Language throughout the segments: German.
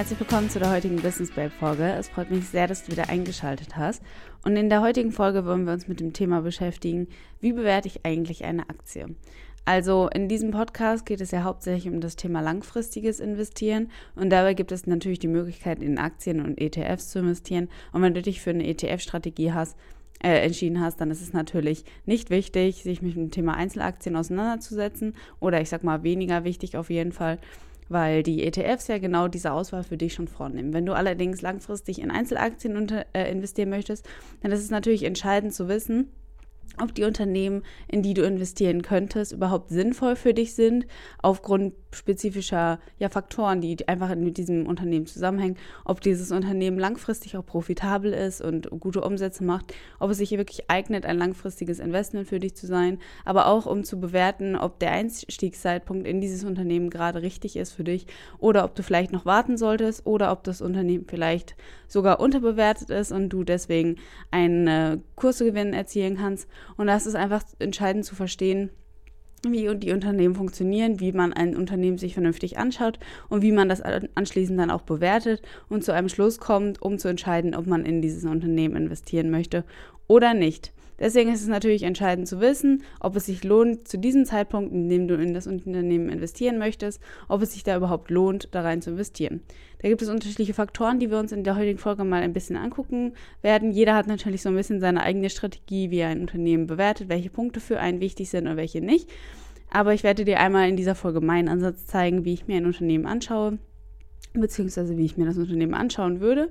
Herzlich willkommen zu der heutigen Business Babe Folge. Es freut mich sehr, dass du wieder eingeschaltet hast. Und in der heutigen Folge wollen wir uns mit dem Thema beschäftigen, wie bewerte ich eigentlich eine Aktie? Also in diesem Podcast geht es ja hauptsächlich um das Thema langfristiges Investieren und dabei gibt es natürlich die Möglichkeit, in Aktien und ETFs zu investieren. Und wenn du dich für eine ETF-Strategie hast, äh, entschieden hast, dann ist es natürlich nicht wichtig, sich mit dem Thema Einzelaktien auseinanderzusetzen oder ich sag mal weniger wichtig auf jeden Fall, weil die ETFs ja genau diese Auswahl für dich schon vornehmen. Wenn du allerdings langfristig in Einzelaktien unter, äh, investieren möchtest, dann ist es natürlich entscheidend zu wissen, ob die Unternehmen, in die du investieren könntest, überhaupt sinnvoll für dich sind, aufgrund spezifischer ja, Faktoren, die einfach mit diesem Unternehmen zusammenhängen, ob dieses Unternehmen langfristig auch profitabel ist und gute Umsätze macht, ob es sich wirklich eignet, ein langfristiges Investment für dich zu sein, aber auch um zu bewerten, ob der Einstiegszeitpunkt in dieses Unternehmen gerade richtig ist für dich. Oder ob du vielleicht noch warten solltest. Oder ob das Unternehmen vielleicht sogar unterbewertet ist und du deswegen einen äh, Kursgewinn erzielen kannst. Und das ist einfach entscheidend zu verstehen, wie die Unternehmen funktionieren, wie man ein Unternehmen sich vernünftig anschaut und wie man das anschließend dann auch bewertet und zu einem Schluss kommt, um zu entscheiden, ob man in dieses Unternehmen investieren möchte oder nicht. Deswegen ist es natürlich entscheidend zu wissen, ob es sich lohnt, zu diesem Zeitpunkt, in dem du in das Unternehmen investieren möchtest, ob es sich da überhaupt lohnt, da rein zu investieren. Da gibt es unterschiedliche Faktoren, die wir uns in der heutigen Folge mal ein bisschen angucken werden. Jeder hat natürlich so ein bisschen seine eigene Strategie, wie er ein Unternehmen bewertet, welche Punkte für einen wichtig sind und welche nicht. Aber ich werde dir einmal in dieser Folge meinen Ansatz zeigen, wie ich mir ein Unternehmen anschaue, beziehungsweise wie ich mir das Unternehmen anschauen würde.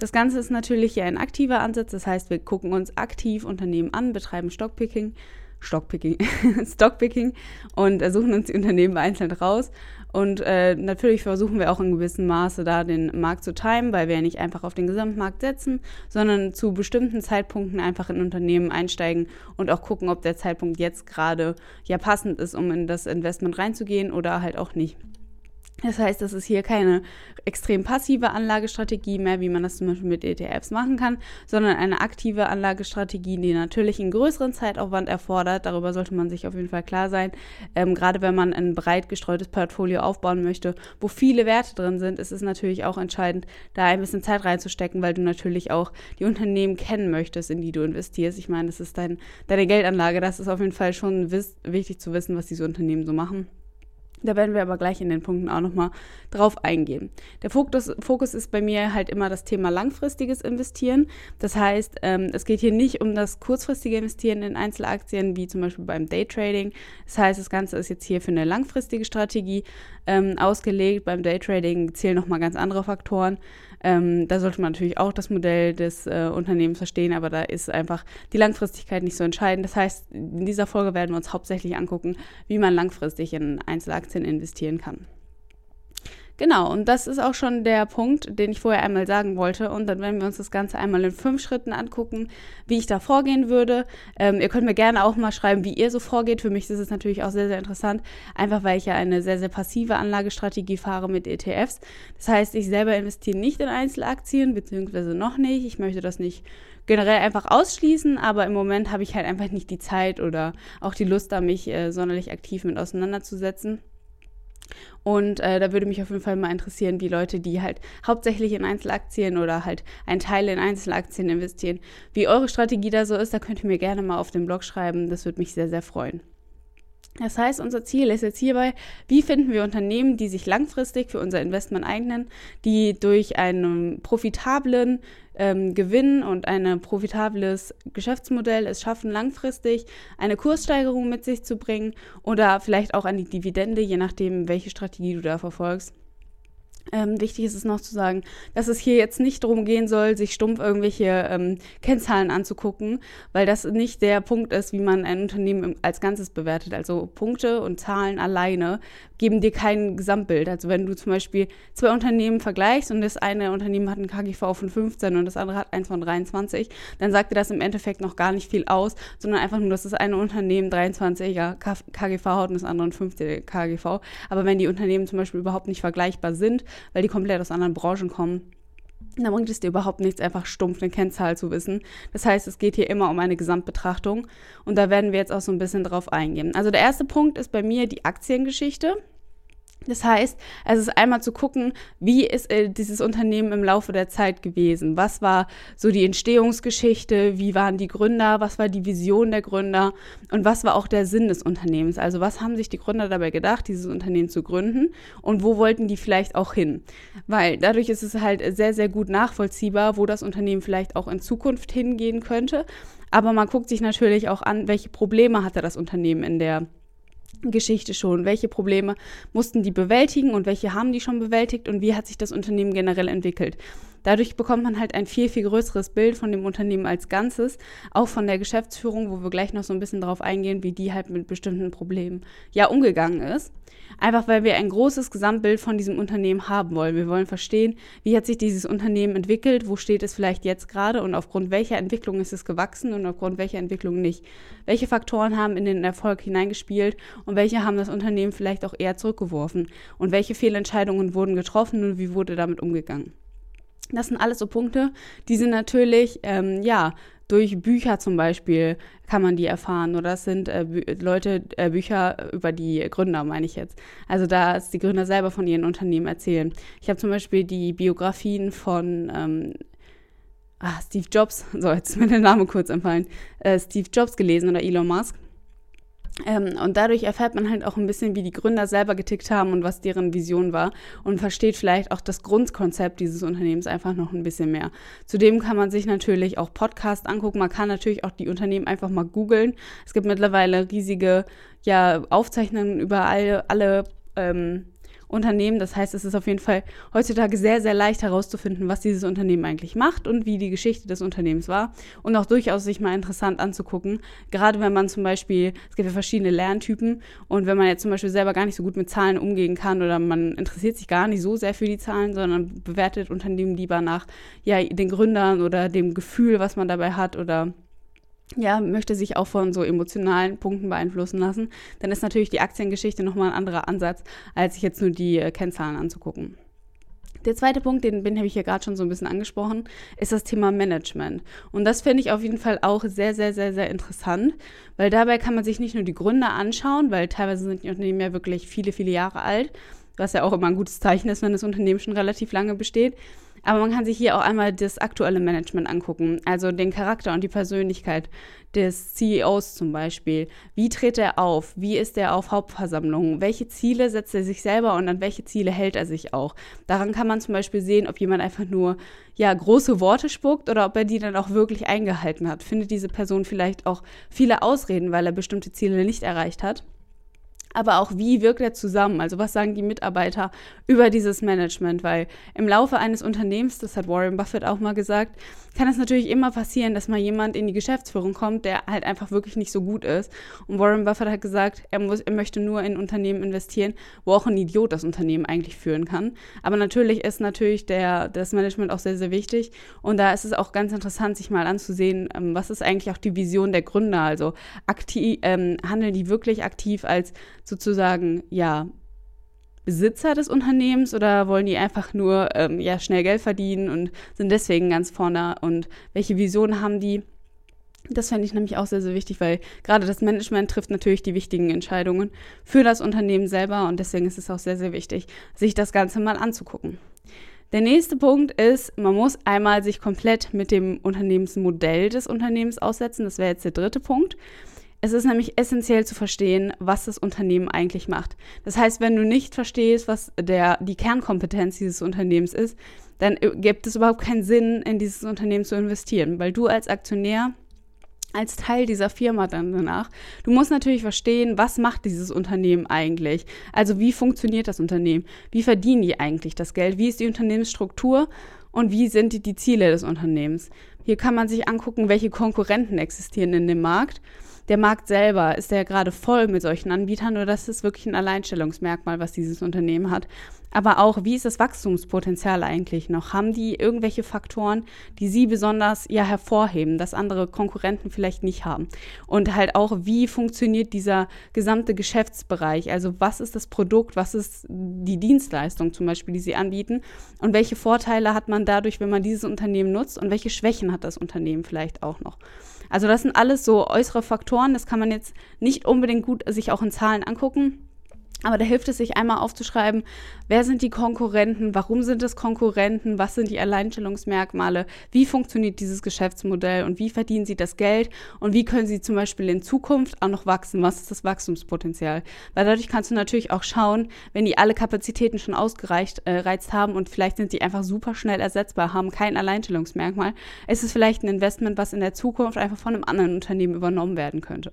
Das Ganze ist natürlich hier ein aktiver Ansatz, das heißt, wir gucken uns aktiv Unternehmen an, betreiben Stockpicking, Stockpicking, Stockpicking und suchen uns die Unternehmen einzeln raus. Und äh, natürlich versuchen wir auch in gewissem Maße da den Markt zu timen, weil wir ja nicht einfach auf den Gesamtmarkt setzen, sondern zu bestimmten Zeitpunkten einfach in Unternehmen einsteigen und auch gucken, ob der Zeitpunkt jetzt gerade ja passend ist, um in das Investment reinzugehen oder halt auch nicht. Das heißt, das ist hier keine extrem passive Anlagestrategie mehr, wie man das zum Beispiel mit ETFs machen kann, sondern eine aktive Anlagestrategie, die natürlich einen größeren Zeitaufwand erfordert. Darüber sollte man sich auf jeden Fall klar sein. Ähm, gerade wenn man ein breit gestreutes Portfolio aufbauen möchte, wo viele Werte drin sind, ist es natürlich auch entscheidend, da ein bisschen Zeit reinzustecken, weil du natürlich auch die Unternehmen kennen möchtest, in die du investierst. Ich meine, das ist dein, deine Geldanlage. Das ist auf jeden Fall schon wichtig zu wissen, was diese Unternehmen so machen. Da werden wir aber gleich in den Punkten auch nochmal drauf eingehen. Der Fokus, Fokus ist bei mir halt immer das Thema langfristiges Investieren. Das heißt, ähm, es geht hier nicht um das kurzfristige Investieren in Einzelaktien, wie zum Beispiel beim Daytrading. Das heißt, das Ganze ist jetzt hier für eine langfristige Strategie ähm, ausgelegt. Beim Daytrading zählen nochmal ganz andere Faktoren. Ähm, da sollte man natürlich auch das Modell des äh, Unternehmens verstehen, aber da ist einfach die Langfristigkeit nicht so entscheidend. Das heißt, in dieser Folge werden wir uns hauptsächlich angucken, wie man langfristig in Einzelaktien investieren kann. Genau, und das ist auch schon der Punkt, den ich vorher einmal sagen wollte. Und dann werden wir uns das Ganze einmal in fünf Schritten angucken, wie ich da vorgehen würde. Ähm, ihr könnt mir gerne auch mal schreiben, wie ihr so vorgeht. Für mich ist es natürlich auch sehr, sehr interessant, einfach weil ich ja eine sehr, sehr passive Anlagestrategie fahre mit ETFs. Das heißt, ich selber investiere nicht in Einzelaktien, beziehungsweise noch nicht. Ich möchte das nicht generell einfach ausschließen, aber im Moment habe ich halt einfach nicht die Zeit oder auch die Lust, da mich äh, sonderlich aktiv mit auseinanderzusetzen. Und äh, da würde mich auf jeden Fall mal interessieren, wie Leute, die halt hauptsächlich in Einzelaktien oder halt ein Teil in Einzelaktien investieren, wie eure Strategie da so ist. Da könnt ihr mir gerne mal auf dem Blog schreiben. Das würde mich sehr, sehr freuen. Das heißt, unser Ziel ist jetzt hierbei, wie finden wir Unternehmen, die sich langfristig für unser Investment eignen, die durch einen profitablen ähm, Gewinn und ein profitables Geschäftsmodell es schaffen, langfristig eine Kurssteigerung mit sich zu bringen oder vielleicht auch eine Dividende, je nachdem, welche Strategie du da verfolgst. Ähm, wichtig ist es noch zu sagen, dass es hier jetzt nicht darum gehen soll, sich stumpf irgendwelche ähm, Kennzahlen anzugucken, weil das nicht der Punkt ist, wie man ein Unternehmen als Ganzes bewertet. Also Punkte und Zahlen alleine geben dir kein Gesamtbild. Also wenn du zum Beispiel zwei Unternehmen vergleichst und das eine Unternehmen hat einen KGV von 15 und das andere hat eins von 23, dann sagt dir das im Endeffekt noch gar nicht viel aus, sondern einfach nur, dass das eine Unternehmen 23er KGV hat und das andere 15er KGV. Aber wenn die Unternehmen zum Beispiel überhaupt nicht vergleichbar sind, weil die komplett aus anderen Branchen kommen, da bringt es dir überhaupt nichts, einfach stumpf eine Kennzahl zu wissen. Das heißt, es geht hier immer um eine Gesamtbetrachtung und da werden wir jetzt auch so ein bisschen drauf eingehen. Also der erste Punkt ist bei mir die Aktiengeschichte. Das heißt, es ist einmal zu gucken, wie ist äh, dieses Unternehmen im Laufe der Zeit gewesen? Was war so die Entstehungsgeschichte? Wie waren die Gründer? Was war die Vision der Gründer? Und was war auch der Sinn des Unternehmens? Also was haben sich die Gründer dabei gedacht, dieses Unternehmen zu gründen? Und wo wollten die vielleicht auch hin? Weil dadurch ist es halt sehr, sehr gut nachvollziehbar, wo das Unternehmen vielleicht auch in Zukunft hingehen könnte. Aber man guckt sich natürlich auch an, welche Probleme hatte das Unternehmen in der Geschichte schon? Welche Probleme mussten die bewältigen und welche haben die schon bewältigt und wie hat sich das Unternehmen generell entwickelt? Dadurch bekommt man halt ein viel, viel größeres Bild von dem Unternehmen als Ganzes, auch von der Geschäftsführung, wo wir gleich noch so ein bisschen darauf eingehen, wie die halt mit bestimmten Problemen ja umgegangen ist. Einfach weil wir ein großes Gesamtbild von diesem Unternehmen haben wollen. Wir wollen verstehen, wie hat sich dieses Unternehmen entwickelt, wo steht es vielleicht jetzt gerade und aufgrund welcher Entwicklung ist es gewachsen und aufgrund welcher Entwicklung nicht. Welche Faktoren haben in den Erfolg hineingespielt und welche haben das Unternehmen vielleicht auch eher zurückgeworfen und welche Fehlentscheidungen wurden getroffen und wie wurde damit umgegangen. Das sind alles so Punkte, die sind natürlich, ähm, ja, durch Bücher zum Beispiel kann man die erfahren. Oder es sind äh, Leute, äh, Bücher über die Gründer, meine ich jetzt. Also da die Gründer selber von ihren Unternehmen erzählen. Ich habe zum Beispiel die Biografien von ähm, ah, Steve Jobs, so jetzt ist mir der Name kurz empfallen, äh, Steve Jobs gelesen oder Elon Musk. Ähm, und dadurch erfährt man halt auch ein bisschen, wie die Gründer selber getickt haben und was deren Vision war und versteht vielleicht auch das Grundkonzept dieses Unternehmens einfach noch ein bisschen mehr. Zudem kann man sich natürlich auch Podcasts angucken. Man kann natürlich auch die Unternehmen einfach mal googeln. Es gibt mittlerweile riesige ja, Aufzeichnungen über alle, alle ähm, Unternehmen. Das heißt, es ist auf jeden Fall heutzutage sehr, sehr leicht herauszufinden, was dieses Unternehmen eigentlich macht und wie die Geschichte des Unternehmens war. Und auch durchaus sich mal interessant anzugucken. Gerade wenn man zum Beispiel, es gibt ja verschiedene Lerntypen und wenn man jetzt zum Beispiel selber gar nicht so gut mit Zahlen umgehen kann oder man interessiert sich gar nicht so sehr für die Zahlen, sondern bewertet Unternehmen lieber nach ja, den Gründern oder dem Gefühl, was man dabei hat oder ja, möchte sich auch von so emotionalen Punkten beeinflussen lassen, dann ist natürlich die Aktiengeschichte nochmal ein anderer Ansatz, als sich jetzt nur die äh, Kennzahlen anzugucken. Der zweite Punkt, den, den habe ich hier gerade schon so ein bisschen angesprochen, ist das Thema Management. Und das finde ich auf jeden Fall auch sehr, sehr, sehr, sehr interessant, weil dabei kann man sich nicht nur die Gründe anschauen, weil teilweise sind die Unternehmen ja wirklich viele, viele Jahre alt, was ja auch immer ein gutes Zeichen ist, wenn das Unternehmen schon relativ lange besteht, aber man kann sich hier auch einmal das aktuelle Management angucken, also den Charakter und die Persönlichkeit des CEOs zum Beispiel. Wie tritt er auf? Wie ist er auf Hauptversammlungen? Welche Ziele setzt er sich selber und an welche Ziele hält er sich auch? Daran kann man zum Beispiel sehen, ob jemand einfach nur ja große Worte spuckt oder ob er die dann auch wirklich eingehalten hat. Findet diese Person vielleicht auch viele Ausreden, weil er bestimmte Ziele nicht erreicht hat? Aber auch wie wirkt er zusammen? Also was sagen die Mitarbeiter über dieses Management? Weil im Laufe eines Unternehmens, das hat Warren Buffett auch mal gesagt, kann es natürlich immer passieren, dass mal jemand in die Geschäftsführung kommt, der halt einfach wirklich nicht so gut ist. Und Warren Buffett hat gesagt, er, muss, er möchte nur in Unternehmen investieren, wo auch ein Idiot das Unternehmen eigentlich führen kann. Aber natürlich ist natürlich der, das Management auch sehr, sehr wichtig. Und da ist es auch ganz interessant, sich mal anzusehen, ähm, was ist eigentlich auch die Vision der Gründer? Also aktiv, ähm, handeln die wirklich aktiv als sozusagen, ja, Besitzer des Unternehmens oder wollen die einfach nur ähm, ja, schnell Geld verdienen und sind deswegen ganz vorne? Und welche Vision haben die? Das fände ich nämlich auch sehr, sehr wichtig, weil gerade das Management trifft natürlich die wichtigen Entscheidungen für das Unternehmen selber und deswegen ist es auch sehr, sehr wichtig, sich das Ganze mal anzugucken. Der nächste Punkt ist, man muss einmal sich komplett mit dem Unternehmensmodell des Unternehmens aussetzen. Das wäre jetzt der dritte Punkt. Es ist nämlich essentiell zu verstehen, was das Unternehmen eigentlich macht. Das heißt, wenn du nicht verstehst, was der, die Kernkompetenz dieses Unternehmens ist, dann gibt es überhaupt keinen Sinn, in dieses Unternehmen zu investieren, weil du als Aktionär als Teil dieser Firma dann danach. Du musst natürlich verstehen, was macht dieses Unternehmen eigentlich? Also wie funktioniert das Unternehmen? Wie verdienen die eigentlich das Geld? Wie ist die Unternehmensstruktur? Und wie sind die, die Ziele des Unternehmens? Hier kann man sich angucken, welche Konkurrenten existieren in dem Markt der Markt selber, ist der gerade voll mit solchen Anbietern oder das ist wirklich ein Alleinstellungsmerkmal, was dieses Unternehmen hat? Aber auch, wie ist das Wachstumspotenzial eigentlich noch? Haben die irgendwelche Faktoren, die sie besonders ja hervorheben, dass andere Konkurrenten vielleicht nicht haben? Und halt auch, wie funktioniert dieser gesamte Geschäftsbereich? Also was ist das Produkt, was ist die Dienstleistung zum Beispiel, die sie anbieten? Und welche Vorteile hat man dadurch, wenn man dieses Unternehmen nutzt? Und welche Schwächen hat das Unternehmen vielleicht auch noch? Also das sind alles so äußere Faktoren, das kann man jetzt nicht unbedingt gut sich auch in Zahlen angucken. Aber da hilft es sich einmal aufzuschreiben, wer sind die Konkurrenten, warum sind es Konkurrenten, was sind die Alleinstellungsmerkmale, wie funktioniert dieses Geschäftsmodell? Und wie verdienen sie das Geld? Und wie können sie zum Beispiel in Zukunft auch noch wachsen, was ist das Wachstumspotenzial. Weil dadurch kannst du natürlich auch schauen, wenn die alle Kapazitäten schon ausgereizt äh, haben und vielleicht sind die einfach super schnell ersetzbar, haben kein Alleinstellungsmerkmal, ist es vielleicht ein Investment, was in der Zukunft einfach von einem anderen Unternehmen übernommen werden könnte.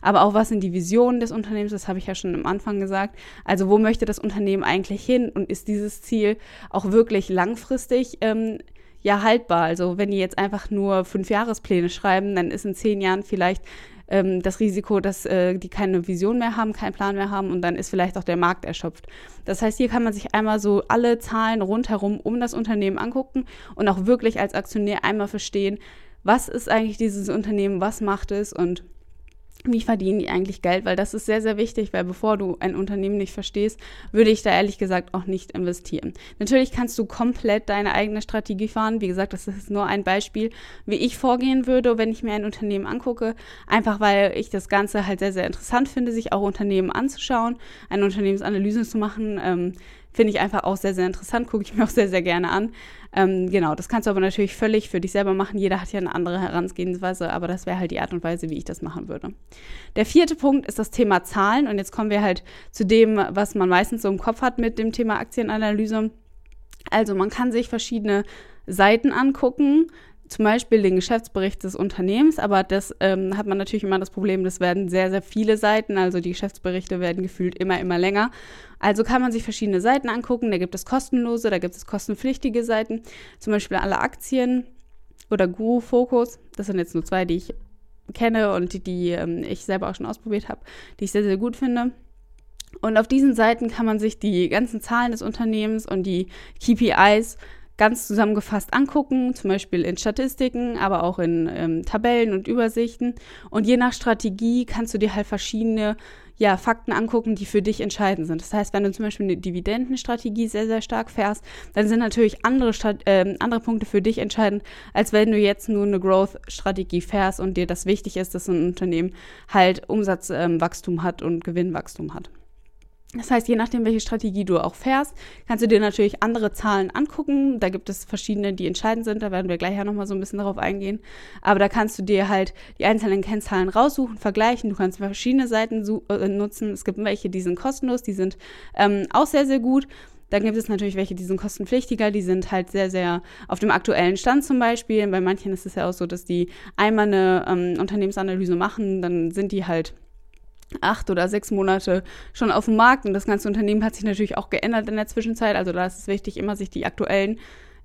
Aber auch was sind die Visionen des Unternehmens, das habe ich ja schon am Anfang gesagt. Also wo möchte das Unternehmen eigentlich hin und ist dieses Ziel auch wirklich langfristig ähm, ja haltbar? Also wenn die jetzt einfach nur fünf Jahrespläne schreiben, dann ist in zehn Jahren vielleicht ähm, das Risiko, dass äh, die keine Vision mehr haben, keinen Plan mehr haben und dann ist vielleicht auch der Markt erschöpft. Das heißt, hier kann man sich einmal so alle Zahlen rundherum um das Unternehmen angucken und auch wirklich als Aktionär einmal verstehen, was ist eigentlich dieses Unternehmen, was macht es und wie verdienen die eigentlich Geld, weil das ist sehr, sehr wichtig, weil bevor du ein Unternehmen nicht verstehst, würde ich da ehrlich gesagt auch nicht investieren. Natürlich kannst du komplett deine eigene Strategie fahren. Wie gesagt, das ist nur ein Beispiel, wie ich vorgehen würde, wenn ich mir ein Unternehmen angucke. Einfach weil ich das Ganze halt sehr, sehr interessant finde, sich auch Unternehmen anzuschauen, eine Unternehmensanalyse zu machen. Ähm, Finde ich einfach auch sehr, sehr interessant, gucke ich mir auch sehr, sehr gerne an. Ähm, genau, das kannst du aber natürlich völlig für dich selber machen. Jeder hat ja eine andere Herangehensweise, aber das wäre halt die Art und Weise, wie ich das machen würde. Der vierte Punkt ist das Thema Zahlen. Und jetzt kommen wir halt zu dem, was man meistens so im Kopf hat mit dem Thema Aktienanalyse. Also man kann sich verschiedene Seiten angucken, zum Beispiel den Geschäftsbericht des Unternehmens, aber das ähm, hat man natürlich immer das Problem, das werden sehr, sehr viele Seiten, also die Geschäftsberichte werden gefühlt immer, immer länger. Also kann man sich verschiedene Seiten angucken, da gibt es kostenlose, da gibt es kostenpflichtige Seiten, zum Beispiel alle Aktien oder Guru Focus, das sind jetzt nur zwei, die ich kenne und die, die ähm, ich selber auch schon ausprobiert habe, die ich sehr, sehr gut finde. Und auf diesen Seiten kann man sich die ganzen Zahlen des Unternehmens und die KPIs ganz zusammengefasst angucken, zum Beispiel in Statistiken, aber auch in ähm, Tabellen und Übersichten. Und je nach Strategie kannst du dir halt verschiedene ja, Fakten angucken, die für dich entscheidend sind. Das heißt, wenn du zum Beispiel eine Dividendenstrategie sehr, sehr stark fährst, dann sind natürlich andere, Stat äh, andere Punkte für dich entscheidend, als wenn du jetzt nur eine Growth-Strategie fährst und dir das wichtig ist, dass ein Unternehmen halt Umsatzwachstum ähm, hat und Gewinnwachstum hat. Das heißt, je nachdem, welche Strategie du auch fährst, kannst du dir natürlich andere Zahlen angucken. Da gibt es verschiedene, die entscheidend sind. Da werden wir gleich ja nochmal so ein bisschen darauf eingehen. Aber da kannst du dir halt die einzelnen Kennzahlen raussuchen, vergleichen. Du kannst verschiedene Seiten äh, nutzen. Es gibt welche, die sind kostenlos, die sind ähm, auch sehr, sehr gut. Dann gibt es natürlich welche, die sind kostenpflichtiger, die sind halt sehr, sehr auf dem aktuellen Stand zum Beispiel. Bei manchen ist es ja auch so, dass die einmal eine ähm, Unternehmensanalyse machen, dann sind die halt acht oder sechs Monate schon auf dem Markt und das ganze Unternehmen hat sich natürlich auch geändert in der Zwischenzeit. Also da ist es wichtig, immer sich die aktuellen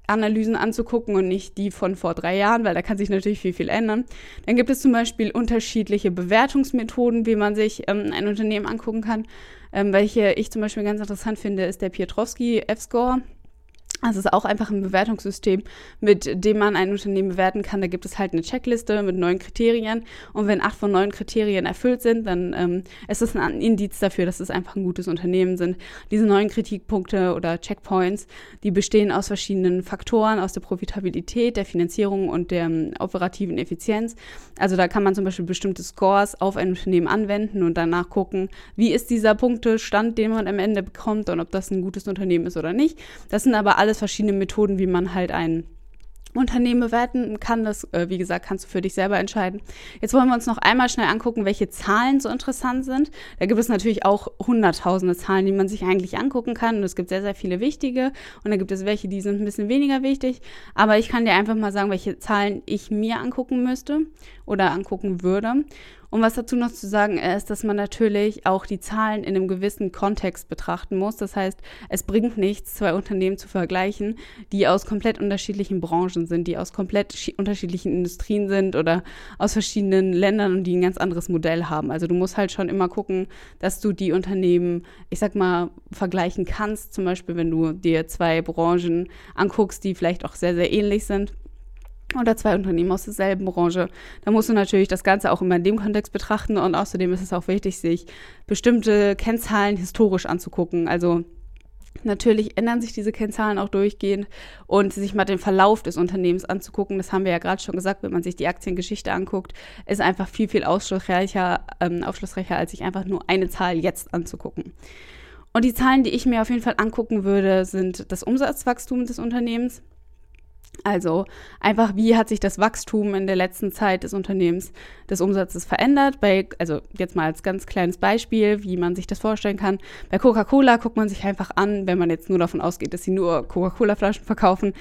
Analysen anzugucken und nicht die von vor drei Jahren, weil da kann sich natürlich viel, viel ändern. Dann gibt es zum Beispiel unterschiedliche Bewertungsmethoden, wie man sich ähm, ein Unternehmen angucken kann. Ähm, welche ich zum Beispiel ganz interessant finde, ist der Piotrowski F-Score. Es ist auch einfach ein Bewertungssystem, mit dem man ein Unternehmen bewerten kann. Da gibt es halt eine Checkliste mit neun Kriterien. Und wenn acht von neun Kriterien erfüllt sind, dann ähm, ist es ein Indiz dafür, dass es einfach ein gutes Unternehmen sind. Diese neun Kritikpunkte oder Checkpoints, die bestehen aus verschiedenen Faktoren, aus der Profitabilität, der Finanzierung und der ähm, operativen Effizienz. Also da kann man zum Beispiel bestimmte Scores auf ein Unternehmen anwenden und danach gucken, wie ist dieser Punktestand, den man am Ende bekommt und ob das ein gutes Unternehmen ist oder nicht. Das sind aber alles alles verschiedene Methoden, wie man halt ein Unternehmen bewerten kann. Das, äh, wie gesagt, kannst du für dich selber entscheiden. Jetzt wollen wir uns noch einmal schnell angucken, welche Zahlen so interessant sind. Da gibt es natürlich auch hunderttausende Zahlen, die man sich eigentlich angucken kann. Und es gibt sehr, sehr viele wichtige. Und da gibt es welche, die sind ein bisschen weniger wichtig. Aber ich kann dir einfach mal sagen, welche Zahlen ich mir angucken müsste oder angucken würde. Und was dazu noch zu sagen ist, dass man natürlich auch die Zahlen in einem gewissen Kontext betrachten muss. Das heißt, es bringt nichts, zwei Unternehmen zu vergleichen, die aus komplett unterschiedlichen Branchen sind, die aus komplett unterschiedlichen Industrien sind oder aus verschiedenen Ländern und die ein ganz anderes Modell haben. Also du musst halt schon immer gucken, dass du die Unternehmen, ich sag mal, vergleichen kannst. Zum Beispiel, wenn du dir zwei Branchen anguckst, die vielleicht auch sehr, sehr ähnlich sind oder zwei Unternehmen aus derselben Branche. Da musst du natürlich das Ganze auch immer in dem Kontext betrachten und außerdem ist es auch wichtig, sich bestimmte Kennzahlen historisch anzugucken. Also Natürlich ändern sich diese Kennzahlen auch durchgehend und sich mal den Verlauf des Unternehmens anzugucken, das haben wir ja gerade schon gesagt, wenn man sich die Aktiengeschichte anguckt, ist einfach viel, viel aufschlussreicher, ähm, aufschlussreicher, als sich einfach nur eine Zahl jetzt anzugucken. Und die Zahlen, die ich mir auf jeden Fall angucken würde, sind das Umsatzwachstum des Unternehmens. Also einfach, wie hat sich das Wachstum in der letzten Zeit des Unternehmens des Umsatzes verändert? Bei, also jetzt mal als ganz kleines Beispiel, wie man sich das vorstellen kann. Bei Coca-Cola guckt man sich einfach an, wenn man jetzt nur davon ausgeht, dass sie nur Coca-Cola-Flaschen verkaufen,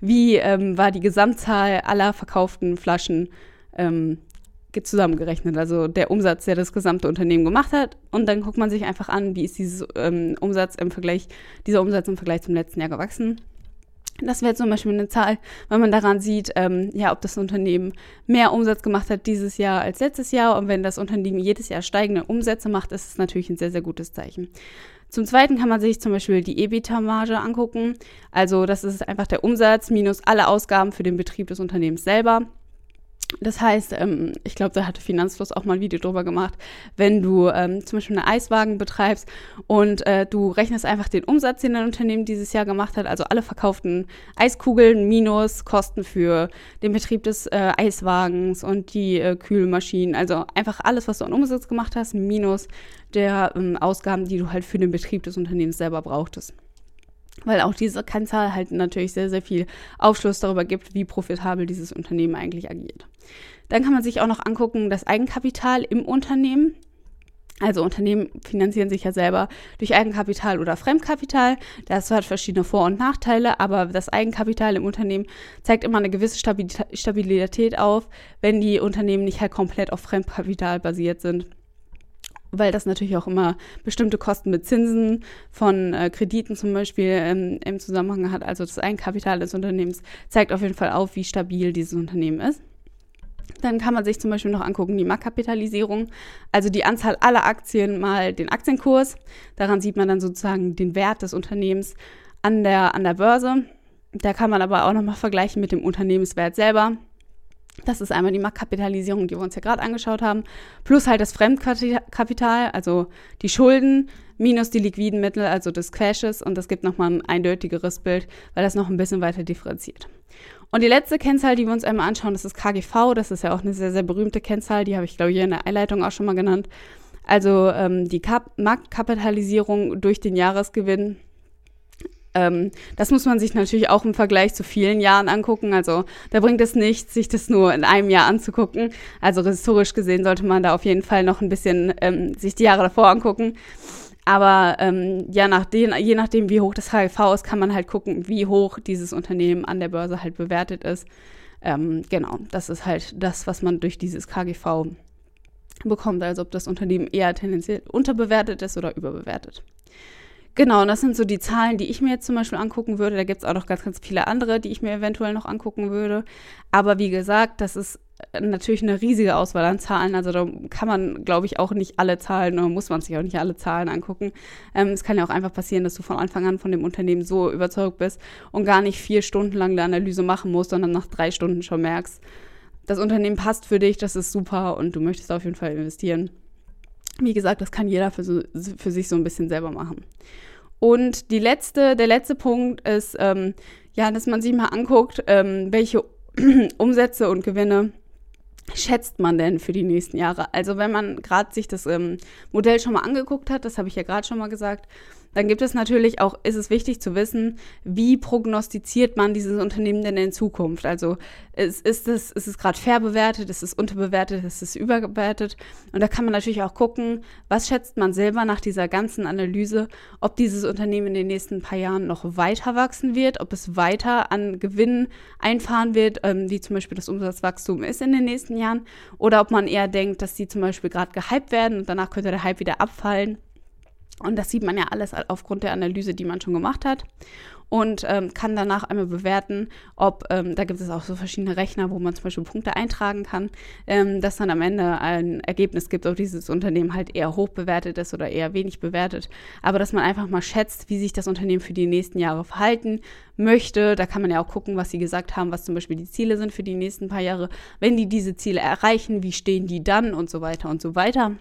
wie ähm, war die Gesamtzahl aller verkauften Flaschen ähm, zusammengerechnet, also der Umsatz, der das gesamte Unternehmen gemacht hat. Und dann guckt man sich einfach an, wie ist dieses ähm, Umsatz im Vergleich, dieser Umsatz im Vergleich zum letzten Jahr gewachsen. Das wäre zum Beispiel eine Zahl, weil man daran sieht, ähm, ja, ob das Unternehmen mehr Umsatz gemacht hat dieses Jahr als letztes Jahr. Und wenn das Unternehmen jedes Jahr steigende Umsätze macht, ist es natürlich ein sehr, sehr gutes Zeichen. Zum Zweiten kann man sich zum Beispiel die EBITDA-Marge angucken. Also das ist einfach der Umsatz minus alle Ausgaben für den Betrieb des Unternehmens selber. Das heißt, ähm, ich glaube, da hatte Finanzfluss auch mal ein Video drüber gemacht, wenn du ähm, zum Beispiel einen Eiswagen betreibst und äh, du rechnest einfach den Umsatz, den dein Unternehmen dieses Jahr gemacht hat, also alle verkauften Eiskugeln minus Kosten für den Betrieb des äh, Eiswagens und die äh, Kühlmaschinen, also einfach alles, was du an Umsatz gemacht hast, minus der ähm, Ausgaben, die du halt für den Betrieb des Unternehmens selber brauchtest weil auch diese Kennzahl halt natürlich sehr, sehr viel Aufschluss darüber gibt, wie profitabel dieses Unternehmen eigentlich agiert. Dann kann man sich auch noch angucken, das Eigenkapital im Unternehmen. Also Unternehmen finanzieren sich ja selber durch Eigenkapital oder Fremdkapital. Das hat verschiedene Vor- und Nachteile, aber das Eigenkapital im Unternehmen zeigt immer eine gewisse Stabilität auf, wenn die Unternehmen nicht halt komplett auf Fremdkapital basiert sind weil das natürlich auch immer bestimmte Kosten mit Zinsen von äh, Krediten zum Beispiel ähm, im Zusammenhang hat. Also das Eigenkapital des Unternehmens zeigt auf jeden Fall auf, wie stabil dieses Unternehmen ist. Dann kann man sich zum Beispiel noch angucken die Marktkapitalisierung, also die Anzahl aller Aktien mal den Aktienkurs. Daran sieht man dann sozusagen den Wert des Unternehmens an der, an der Börse. Da kann man aber auch nochmal vergleichen mit dem Unternehmenswert selber. Das ist einmal die Marktkapitalisierung, die wir uns ja gerade angeschaut haben, plus halt das Fremdkapital, also die Schulden, minus die liquiden Mittel, also des Cashes. Und das gibt nochmal ein eindeutigeres Bild, weil das noch ein bisschen weiter differenziert. Und die letzte Kennzahl, die wir uns einmal anschauen, das ist KGV. Das ist ja auch eine sehr, sehr berühmte Kennzahl. Die habe ich, glaube ich, hier in der Einleitung auch schon mal genannt. Also ähm, die Kap Marktkapitalisierung durch den Jahresgewinn ähm, das muss man sich natürlich auch im Vergleich zu vielen Jahren angucken. Also da bringt es nichts, sich das nur in einem Jahr anzugucken. Also historisch gesehen sollte man da auf jeden Fall noch ein bisschen ähm, sich die Jahre davor angucken. Aber ähm, ja, nach den, je nachdem, wie hoch das HGV ist, kann man halt gucken, wie hoch dieses Unternehmen an der Börse halt bewertet ist. Ähm, genau, das ist halt das, was man durch dieses KGV bekommt, also ob das Unternehmen eher tendenziell unterbewertet ist oder überbewertet. Genau, und das sind so die Zahlen, die ich mir jetzt zum Beispiel angucken würde. Da gibt es auch noch ganz, ganz viele andere, die ich mir eventuell noch angucken würde. Aber wie gesagt, das ist äh, natürlich eine riesige Auswahl an Zahlen. Also da kann man, glaube ich, auch nicht alle Zahlen oder muss man sich auch nicht alle Zahlen angucken. Ähm, es kann ja auch einfach passieren, dass du von Anfang an von dem Unternehmen so überzeugt bist und gar nicht vier Stunden lang eine Analyse machen musst, sondern nach drei Stunden schon merkst, das Unternehmen passt für dich, das ist super und du möchtest auf jeden Fall investieren. Wie gesagt, das kann jeder für, so, für sich so ein bisschen selber machen. Und die letzte, der letzte Punkt ist, ähm, ja, dass man sich mal anguckt, ähm, welche Umsätze und Gewinne schätzt man denn für die nächsten Jahre? Also wenn man gerade sich das ähm, Modell schon mal angeguckt hat, das habe ich ja gerade schon mal gesagt, dann gibt es natürlich auch, ist es wichtig zu wissen, wie prognostiziert man dieses Unternehmen denn in Zukunft? Also ist, ist es, ist es gerade fair bewertet, ist es unterbewertet, ist es überbewertet? Und da kann man natürlich auch gucken, was schätzt man selber nach dieser ganzen Analyse, ob dieses Unternehmen in den nächsten paar Jahren noch weiter wachsen wird, ob es weiter an Gewinnen einfahren wird, ähm, wie zum Beispiel das Umsatzwachstum ist in den nächsten Jahren, oder ob man eher denkt, dass die zum Beispiel gerade gehypt werden und danach könnte der Hype wieder abfallen. Und das sieht man ja alles aufgrund der Analyse, die man schon gemacht hat. Und ähm, kann danach einmal bewerten, ob, ähm, da gibt es auch so verschiedene Rechner, wo man zum Beispiel Punkte eintragen kann, ähm, dass dann am Ende ein Ergebnis gibt, ob dieses Unternehmen halt eher hoch bewertet ist oder eher wenig bewertet. Aber dass man einfach mal schätzt, wie sich das Unternehmen für die nächsten Jahre verhalten möchte. Da kann man ja auch gucken, was sie gesagt haben, was zum Beispiel die Ziele sind für die nächsten paar Jahre. Wenn die diese Ziele erreichen, wie stehen die dann und so weiter und so weiter.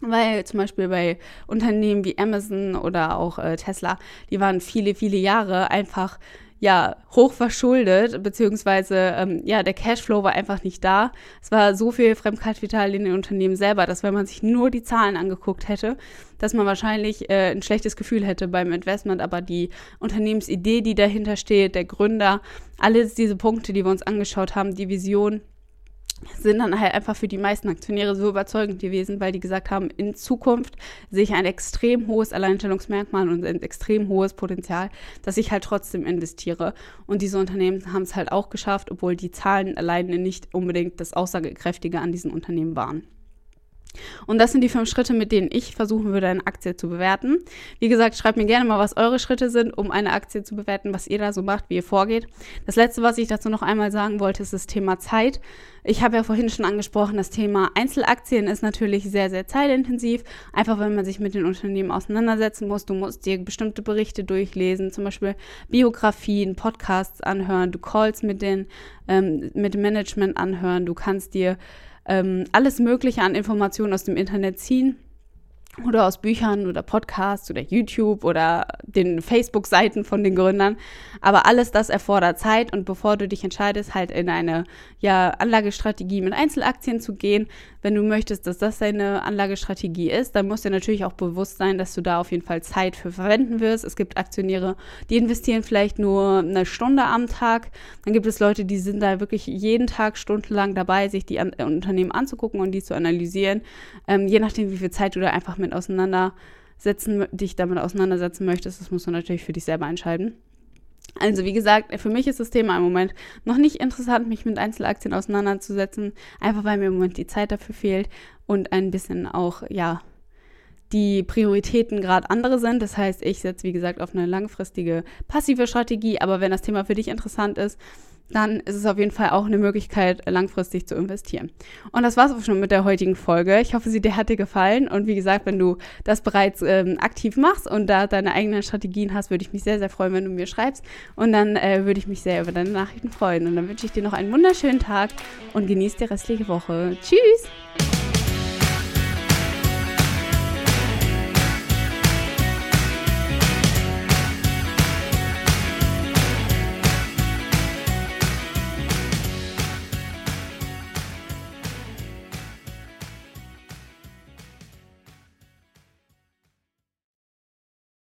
Weil zum Beispiel bei Unternehmen wie Amazon oder auch äh, Tesla, die waren viele, viele Jahre einfach ja, hoch verschuldet, beziehungsweise ähm, ja, der Cashflow war einfach nicht da. Es war so viel Fremdkapital in den Unternehmen selber, dass wenn man sich nur die Zahlen angeguckt hätte, dass man wahrscheinlich äh, ein schlechtes Gefühl hätte beim Investment, aber die Unternehmensidee, die dahinter steht, der Gründer, alles diese Punkte, die wir uns angeschaut haben, die Vision, sind dann halt einfach für die meisten Aktionäre so überzeugend gewesen, weil die gesagt haben, in Zukunft sehe ich ein extrem hohes Alleinstellungsmerkmal und ein extrem hohes Potenzial, dass ich halt trotzdem investiere. Und diese Unternehmen haben es halt auch geschafft, obwohl die Zahlen alleine nicht unbedingt das Aussagekräftige an diesen Unternehmen waren. Und das sind die fünf Schritte, mit denen ich versuchen würde, eine Aktie zu bewerten. Wie gesagt, schreibt mir gerne mal, was eure Schritte sind, um eine Aktie zu bewerten, was ihr da so macht, wie ihr vorgeht. Das letzte, was ich dazu noch einmal sagen wollte, ist das Thema Zeit. Ich habe ja vorhin schon angesprochen, das Thema Einzelaktien ist natürlich sehr, sehr zeitintensiv. Einfach, wenn man sich mit den Unternehmen auseinandersetzen muss. Du musst dir bestimmte Berichte durchlesen, zum Beispiel Biografien, Podcasts anhören, du Calls mit, den, ähm, mit dem Management anhören, du kannst dir ähm, alles Mögliche an Informationen aus dem Internet ziehen oder aus Büchern oder Podcasts oder YouTube oder den Facebook-Seiten von den Gründern. Aber alles das erfordert Zeit und bevor du dich entscheidest, halt in eine ja, Anlagestrategie mit Einzelaktien zu gehen, wenn du möchtest, dass das deine Anlagestrategie ist, dann musst du natürlich auch bewusst sein, dass du da auf jeden Fall Zeit für verwenden wirst. Es gibt Aktionäre, die investieren vielleicht nur eine Stunde am Tag. Dann gibt es Leute, die sind da wirklich jeden Tag stundenlang dabei, sich die an Unternehmen anzugucken und die zu analysieren. Ähm, je nachdem, wie viel Zeit du da einfach mit auseinandersetzen, dich damit auseinandersetzen möchtest, das musst du natürlich für dich selber entscheiden. Also wie gesagt, für mich ist das Thema im Moment noch nicht interessant, mich mit Einzelaktien auseinanderzusetzen, einfach weil mir im Moment die Zeit dafür fehlt und ein bisschen auch, ja, die Prioritäten gerade andere sind. Das heißt, ich setze, wie gesagt, auf eine langfristige passive Strategie. Aber wenn das Thema für dich interessant ist, dann ist es auf jeden Fall auch eine Möglichkeit, langfristig zu investieren. Und das war's auch schon mit der heutigen Folge. Ich hoffe, sie dir hat dir gefallen. Und wie gesagt, wenn du das bereits ähm, aktiv machst und da deine eigenen Strategien hast, würde ich mich sehr, sehr freuen, wenn du mir schreibst. Und dann äh, würde ich mich sehr über deine Nachrichten freuen. Und dann wünsche ich dir noch einen wunderschönen Tag und genieß die restliche Woche. Tschüss!